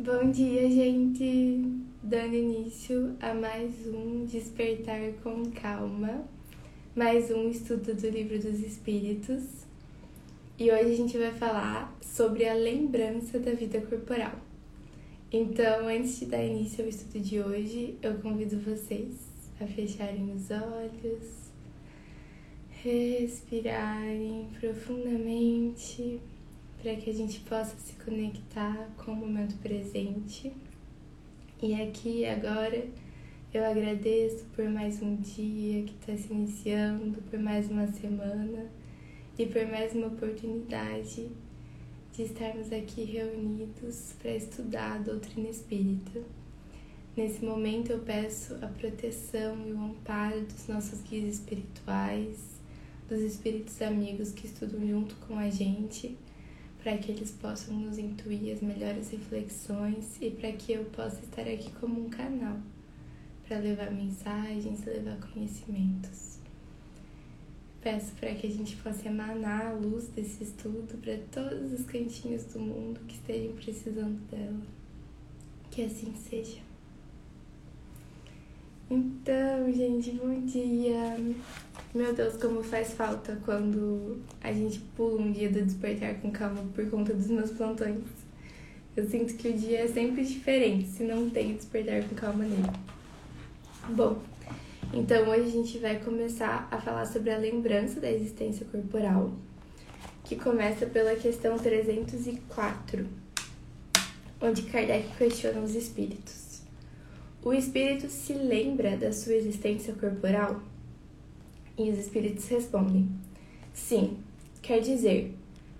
Bom dia, gente! Dando início a mais um Despertar com Calma, mais um estudo do Livro dos Espíritos. E hoje a gente vai falar sobre a lembrança da vida corporal. Então, antes de dar início ao estudo de hoje, eu convido vocês a fecharem os olhos, respirarem profundamente para que a gente possa se conectar com o momento presente. E aqui agora eu agradeço por mais um dia que está se iniciando, por mais uma semana e por mais uma oportunidade de estarmos aqui reunidos para estudar a doutrina espírita. Nesse momento eu peço a proteção e o amparo dos nossos guias espirituais, dos espíritos amigos que estudam junto com a gente para que eles possam nos intuir as melhores reflexões e para que eu possa estar aqui como um canal para levar mensagens, levar conhecimentos. Peço para que a gente possa emanar a luz desse estudo para todos os cantinhos do mundo que estejam precisando dela. Que assim seja. Então, gente, bom dia. Meu Deus, como faz falta quando a gente pula um dia do despertar com calma por conta dos meus plantões. Eu sinto que o dia é sempre diferente se não tem despertar com calma nele. Bom, então hoje a gente vai começar a falar sobre a lembrança da existência corporal, que começa pela questão 304, onde Kardec questiona os espíritos. O espírito se lembra da sua existência corporal? E os espíritos respondem: Sim, quer dizer,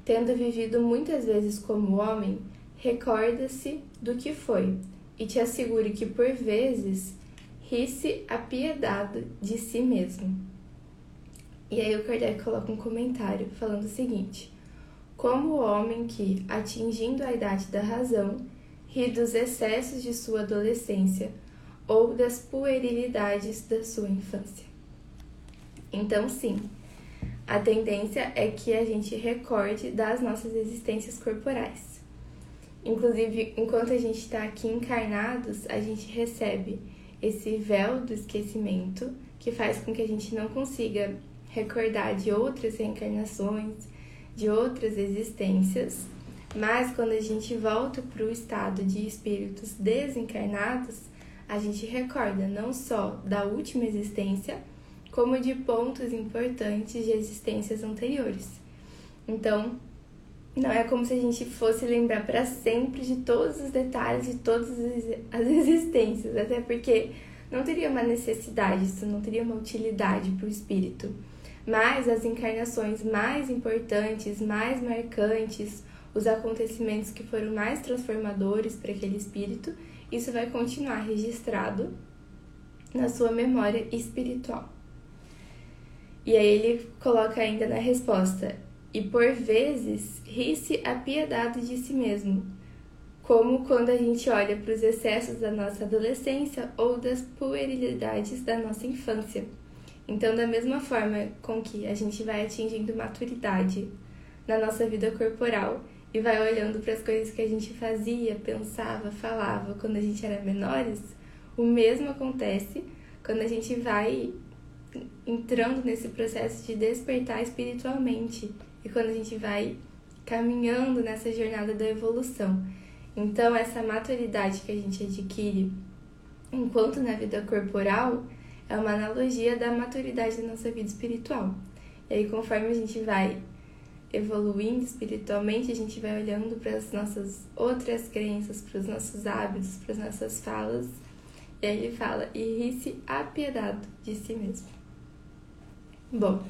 tendo vivido muitas vezes como homem, recorda-se do que foi e te assegure que por vezes ri-se apiedado de si mesmo. E aí o Kardec coloca um comentário falando o seguinte: Como o homem que, atingindo a idade da razão, ri dos excessos de sua adolescência, ou das puerilidades da sua infância. Então, sim, a tendência é que a gente recorde das nossas existências corporais. Inclusive, enquanto a gente está aqui encarnados, a gente recebe esse véu do esquecimento que faz com que a gente não consiga recordar de outras reencarnações, de outras existências. Mas quando a gente volta para o estado de espíritos desencarnados, a gente recorda não só da última existência, como de pontos importantes de existências anteriores. Então, não é como se a gente fosse lembrar para sempre de todos os detalhes de todas as existências, até porque não teria uma necessidade, isso não teria uma utilidade para o espírito. Mas as encarnações mais importantes, mais marcantes, os acontecimentos que foram mais transformadores para aquele espírito, isso vai continuar registrado na sua memória espiritual. E aí ele coloca ainda na resposta: e por vezes ri-se apiedado de si mesmo, como quando a gente olha para os excessos da nossa adolescência ou das puerilidades da nossa infância. Então, da mesma forma com que a gente vai atingindo maturidade na nossa vida corporal e vai olhando para as coisas que a gente fazia, pensava, falava quando a gente era menores, o mesmo acontece quando a gente vai entrando nesse processo de despertar espiritualmente e quando a gente vai caminhando nessa jornada da evolução. Então, essa maturidade que a gente adquire enquanto na vida corporal é uma analogia da maturidade da nossa vida espiritual. E aí, conforme a gente vai evoluindo espiritualmente, a gente vai olhando para as nossas outras crenças, para os nossos hábitos, para as nossas falas. E aí ele fala: e ri-se apiedado de si mesmo. Bom,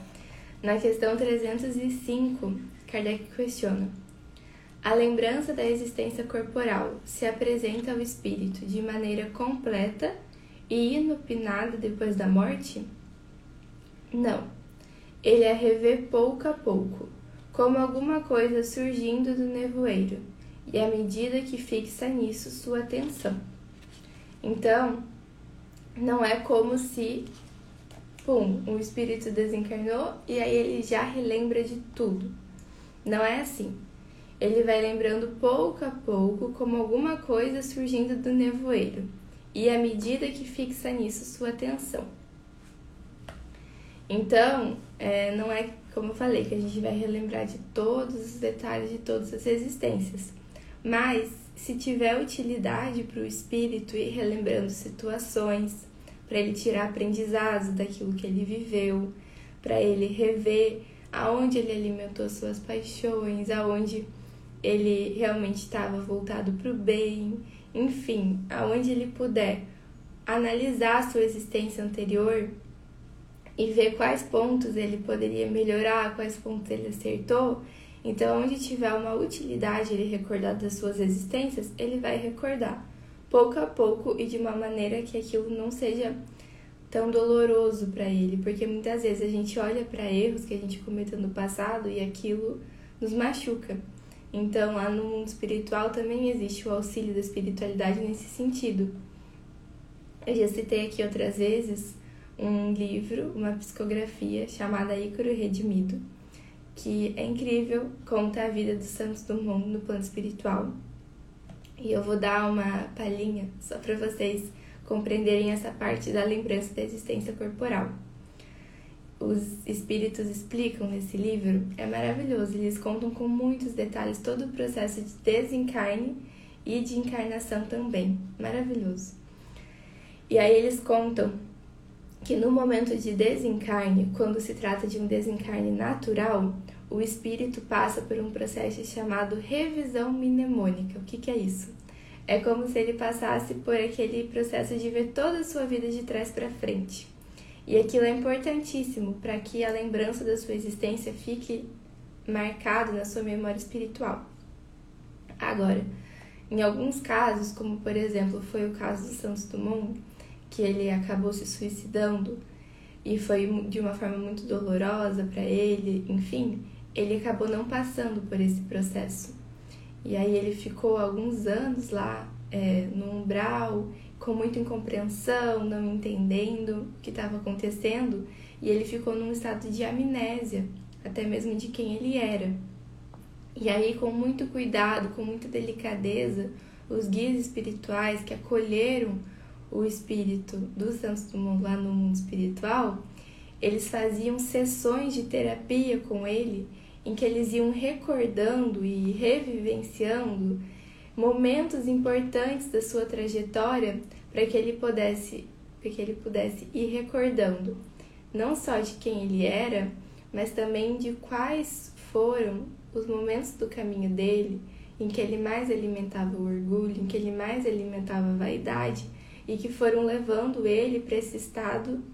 na questão 305, Kardec questiona: a lembrança da existência corporal se apresenta ao espírito de maneira completa e inopinada depois da morte? Não. Ele a revê pouco a pouco, como alguma coisa surgindo do nevoeiro, e à medida que fixa nisso sua atenção. Então, não é como se, pum, um espírito desencarnou e aí ele já relembra de tudo. Não é assim. ele vai lembrando pouco a pouco como alguma coisa surgindo do nevoeiro, e à medida que fixa nisso sua atenção. Então, é, não é como eu falei, que a gente vai relembrar de todos os detalhes de todas as existências, mas se tiver utilidade para o espírito ir relembrando situações, para ele tirar aprendizados daquilo que ele viveu, para ele rever aonde ele alimentou suas paixões, aonde ele realmente estava voltado para o bem, enfim, aonde ele puder analisar sua existência anterior e ver quais pontos ele poderia melhorar, quais pontos ele acertou. Então, onde tiver uma utilidade ele recordar das suas existências, ele vai recordar pouco a pouco e de uma maneira que aquilo não seja tão doloroso para ele, porque muitas vezes a gente olha para erros que a gente cometeu no passado e aquilo nos machuca. Então, lá no mundo espiritual também existe o auxílio da espiritualidade nesse sentido. Eu já citei aqui outras vezes um livro, uma psicografia chamada Ícaro Redimido, que é incrível, conta a vida dos santos mundo no plano espiritual. E eu vou dar uma palhinha só para vocês compreenderem essa parte da lembrança da existência corporal os espíritos explicam nesse livro é maravilhoso. Eles contam com muitos detalhes todo o processo de desencarne e de encarnação também. Maravilhoso. E aí eles contam que no momento de desencarne, quando se trata de um desencarne natural, o espírito passa por um processo chamado revisão mnemônica. O que, que é isso? É como se ele passasse por aquele processo de ver toda a sua vida de trás para frente. E aquilo é importantíssimo para que a lembrança da sua existência fique marcado na sua memória espiritual. Agora, em alguns casos, como por exemplo foi o caso do Santos Dumont, que ele acabou se suicidando e foi de uma forma muito dolorosa para ele, enfim, ele acabou não passando por esse processo. E aí ele ficou alguns anos lá é, no umbral com muita incompreensão, não entendendo o que estava acontecendo, e ele ficou num estado de amnésia, até mesmo de quem ele era. E aí, com muito cuidado, com muita delicadeza, os guias espirituais que acolheram o espírito dos santos do mundo lá no mundo espiritual, eles faziam sessões de terapia com ele, em que eles iam recordando e revivenciando momentos importantes da sua trajetória para que ele pudesse para que ele pudesse ir recordando não só de quem ele era, mas também de quais foram os momentos do caminho dele em que ele mais alimentava o orgulho, em que ele mais alimentava a vaidade e que foram levando ele para esse estado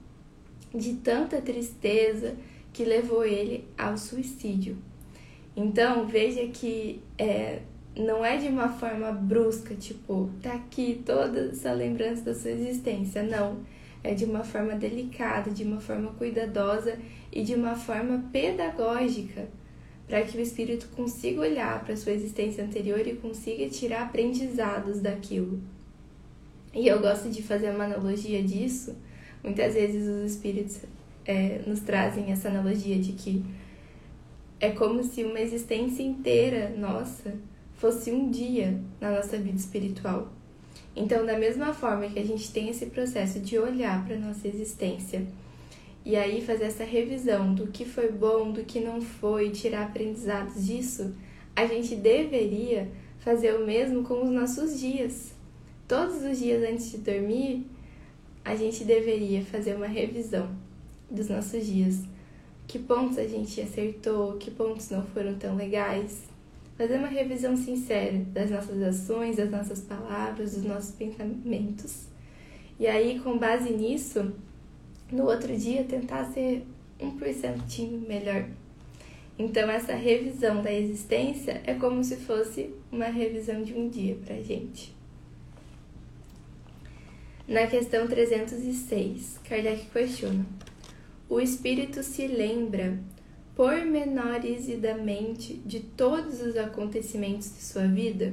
de tanta tristeza que levou ele ao suicídio. Então veja que é, não é de uma forma brusca, tipo, tá aqui toda essa lembrança da sua existência. Não. É de uma forma delicada, de uma forma cuidadosa e de uma forma pedagógica, para que o espírito consiga olhar para sua existência anterior e consiga tirar aprendizados daquilo. E eu gosto de fazer uma analogia disso. Muitas vezes os espíritos é, nos trazem essa analogia de que é como se uma existência inteira nossa fosse um dia na nossa vida espiritual. Então, da mesma forma que a gente tem esse processo de olhar para nossa existência e aí fazer essa revisão do que foi bom, do que não foi, tirar aprendizados disso, a gente deveria fazer o mesmo com os nossos dias. Todos os dias antes de dormir, a gente deveria fazer uma revisão dos nossos dias. Que pontos a gente acertou, que pontos não foram tão legais, fazer uma revisão sincera das nossas ações, das nossas palavras, dos nossos pensamentos. E aí, com base nisso, no outro dia tentar ser um porcentinho melhor. Então, essa revisão da existência é como se fosse uma revisão de um dia pra gente. Na questão 306, Kardec questiona: O espírito se lembra pormenorizadamente de todos os acontecimentos de sua vida,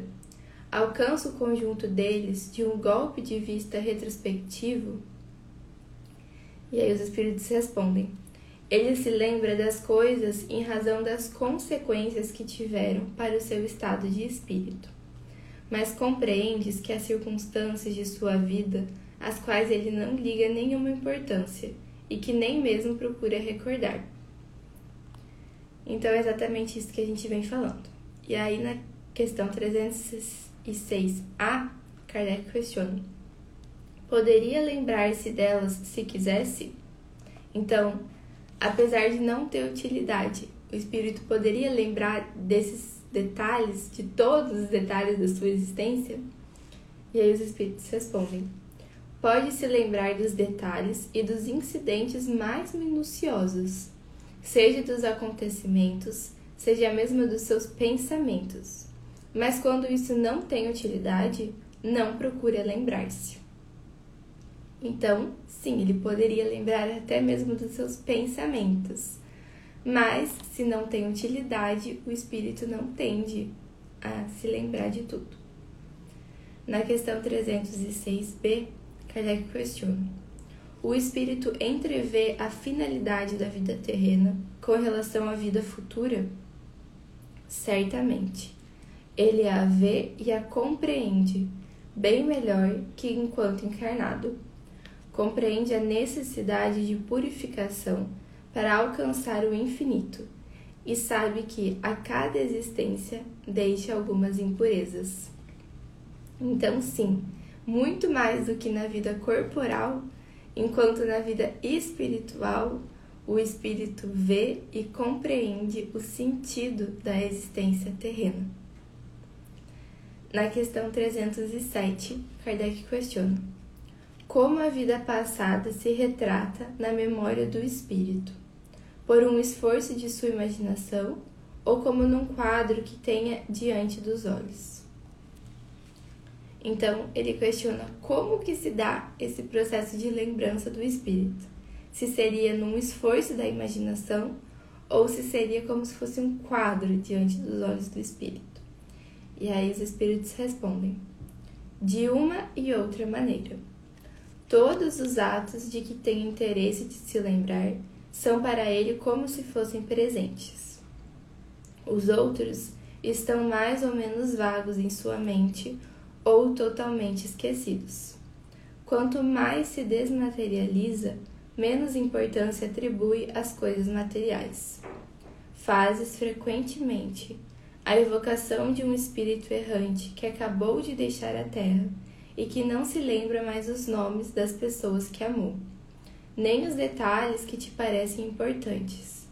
alcança o conjunto deles de um golpe de vista retrospectivo? E aí os espíritos respondem: Ele se lembra das coisas em razão das consequências que tiveram para o seu estado de espírito. Mas compreendes que há circunstâncias de sua vida às quais ele não liga nenhuma importância e que nem mesmo procura recordar. Então é exatamente isso que a gente vem falando. E aí na questão 306A, Kardec questiona: Poderia lembrar-se delas se quisesse? Então, apesar de não ter utilidade, o espírito poderia lembrar desses detalhes, de todos os detalhes da sua existência? E aí os espíritos respondem: Pode se lembrar dos detalhes e dos incidentes mais minuciosos, seja dos acontecimentos, seja mesmo dos seus pensamentos. Mas quando isso não tem utilidade, não procura lembrar-se. Então, sim, ele poderia lembrar até mesmo dos seus pensamentos. Mas, se não tem utilidade, o espírito não tende a se lembrar de tudo. Na questão 306b, Kardec questiona: O espírito entrevê a finalidade da vida terrena com relação à vida futura? Certamente. Ele a vê e a compreende bem melhor que enquanto encarnado compreende a necessidade de purificação para alcançar o infinito e sabe que a cada existência deixa algumas impurezas. Então, sim, muito mais do que na vida corporal, enquanto na vida espiritual, o espírito vê e compreende o sentido da existência terrena. Na questão 307, Kardec questiona como a vida passada se retrata na memória do espírito, por um esforço de sua imaginação ou como num quadro que tenha diante dos olhos. Então, ele questiona como que se dá esse processo de lembrança do espírito. Se seria num esforço da imaginação ou se seria como se fosse um quadro diante dos olhos do espírito. E aí os espíritos respondem: de uma e outra maneira. Todos os atos de que tem interesse de se lembrar são para ele como se fossem presentes. Os outros estão mais ou menos vagos em sua mente ou totalmente esquecidos. Quanto mais se desmaterializa, menos importância atribui às coisas materiais. Fazes frequentemente a evocação de um espírito errante que acabou de deixar a terra e que não se lembra mais os nomes das pessoas que amou, nem os detalhes que te parecem importantes.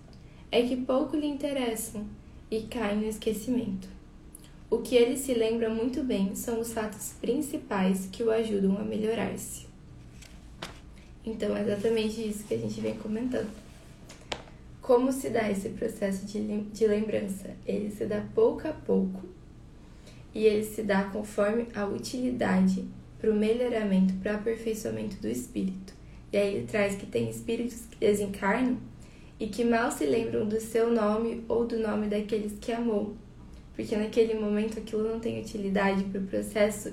É que pouco lhe interessam e caem no esquecimento. O que ele se lembra muito bem são os fatos principais que o ajudam a melhorar-se. Então, é exatamente isso que a gente vem comentando. Como se dá esse processo de, de lembrança? Ele se dá pouco a pouco e ele se dá conforme a utilidade para o melhoramento, para o aperfeiçoamento do espírito. E aí ele traz que tem espíritos que desencarnam e que mal se lembram do seu nome ou do nome daqueles que amou, porque naquele momento aquilo não tem utilidade para o processo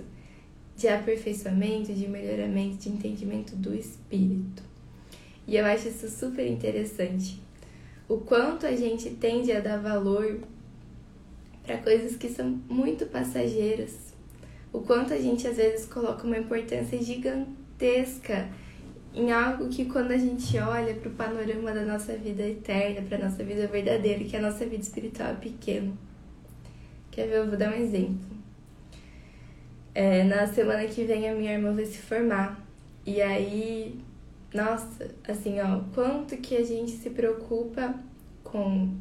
de aperfeiçoamento, de melhoramento, de entendimento do espírito. E eu acho isso super interessante. O quanto a gente tende a dar valor para coisas que são muito passageiras, o quanto a gente às vezes coloca uma importância gigantesca em algo que quando a gente olha para o panorama da nossa vida eterna, para nossa vida verdadeira, que a nossa vida espiritual é pequeno. Quer ver? Eu vou dar um exemplo. É, na semana que vem a minha irmã vai se formar. E aí, nossa, assim, ó, quanto que a gente se preocupa com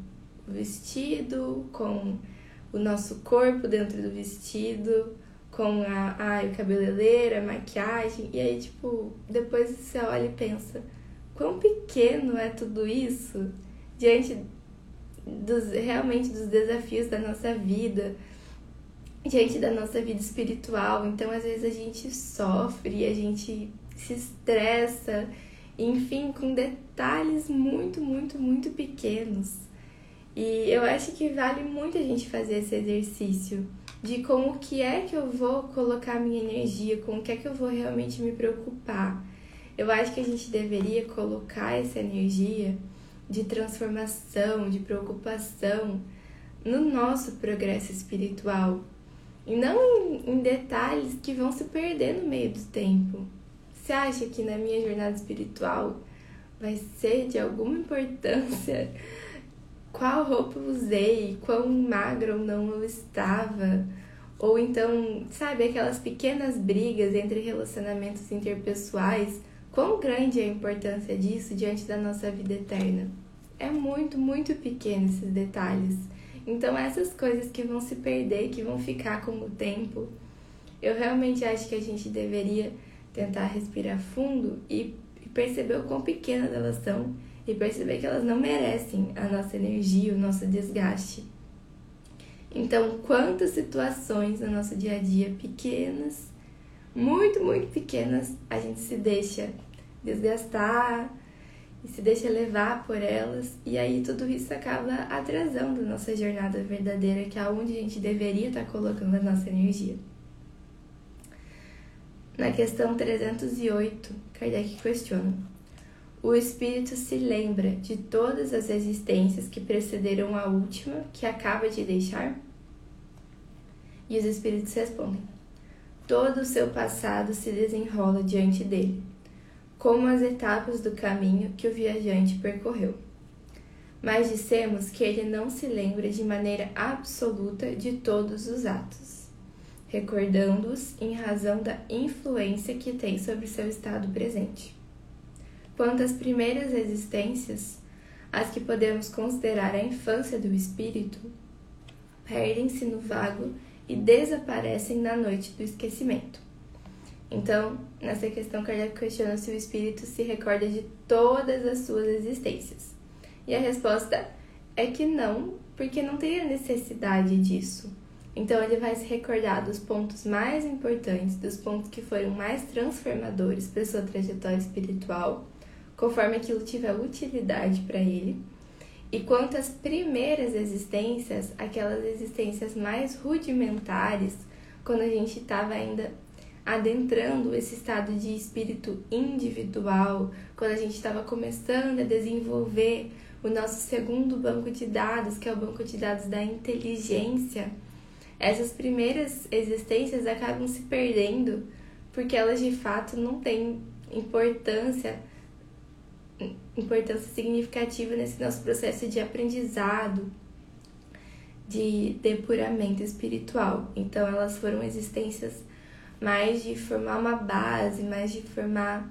o vestido, com o nosso corpo dentro do vestido, com a, a, a cabeleireira, a maquiagem, e aí, tipo, depois você olha e pensa, quão pequeno é tudo isso diante dos realmente dos desafios da nossa vida, diante da nossa vida espiritual. Então, às vezes a gente sofre, a gente se estressa, enfim, com detalhes muito, muito, muito pequenos. E eu acho que vale muito a gente fazer esse exercício de como que é que eu vou colocar minha energia, com o que é que eu vou realmente me preocupar. Eu acho que a gente deveria colocar essa energia de transformação, de preocupação no nosso progresso espiritual e não em detalhes que vão se perder no meio do tempo. Você acha que na minha jornada espiritual vai ser de alguma importância qual roupa usei, quão magra ou não eu estava? Ou então, sabe, aquelas pequenas brigas entre relacionamentos interpessoais, quão grande é a importância disso diante da nossa vida eterna? É muito, muito pequeno esses detalhes. Então, essas coisas que vão se perder, que vão ficar com o tempo, eu realmente acho que a gente deveria tentar respirar fundo e perceber o quão pequenas elas são e perceber que elas não merecem a nossa energia, o nosso desgaste. Então, quantas situações no nosso dia a dia pequenas, muito, muito pequenas, a gente se deixa desgastar e se deixa levar por elas, e aí tudo isso acaba atrasando nossa jornada verdadeira, que é onde a gente deveria estar colocando a nossa energia. Na questão 308, Kardec questiona: O espírito se lembra de todas as existências que precederam a última que acaba de deixar? E os espíritos respondem: Todo o seu passado se desenrola diante dele, como as etapas do caminho que o viajante percorreu. Mas dissemos que ele não se lembra de maneira absoluta de todos os atos, recordando-os em razão da influência que tem sobre seu estado presente. Quanto às primeiras existências, as que podemos considerar a infância do espírito, perdem-se no vago e desaparecem na noite do esquecimento. Então, nessa questão, Kardec questiona se o espírito se recorda de todas as suas existências. E a resposta é que não, porque não teria necessidade disso. Então, ele vai se recordar dos pontos mais importantes, dos pontos que foram mais transformadores para sua trajetória espiritual, conforme aquilo tiver utilidade para ele e quanto às primeiras existências, aquelas existências mais rudimentares, quando a gente estava ainda adentrando esse estado de espírito individual, quando a gente estava começando a desenvolver o nosso segundo banco de dados, que é o banco de dados da inteligência, essas primeiras existências acabam se perdendo porque elas de fato não têm importância importância significativa nesse nosso processo de aprendizado, de depuramento espiritual. Então, elas foram existências mais de formar uma base, mais de formar.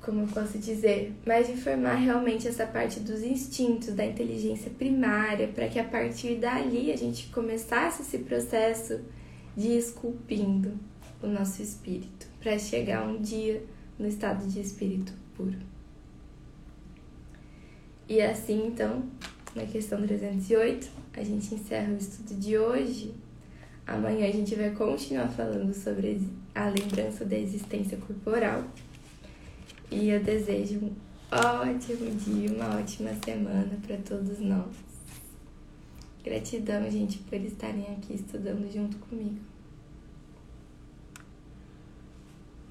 Como eu posso dizer? Mais de formar realmente essa parte dos instintos, da inteligência primária, para que a partir dali a gente começasse esse processo de esculpindo o nosso espírito, para chegar um dia no estado de espírito puro. E assim, então, na questão 308, a gente encerra o estudo de hoje. Amanhã a gente vai continuar falando sobre a lembrança da existência corporal. E eu desejo um ótimo dia, uma ótima semana para todos nós. Gratidão, gente, por estarem aqui estudando junto comigo.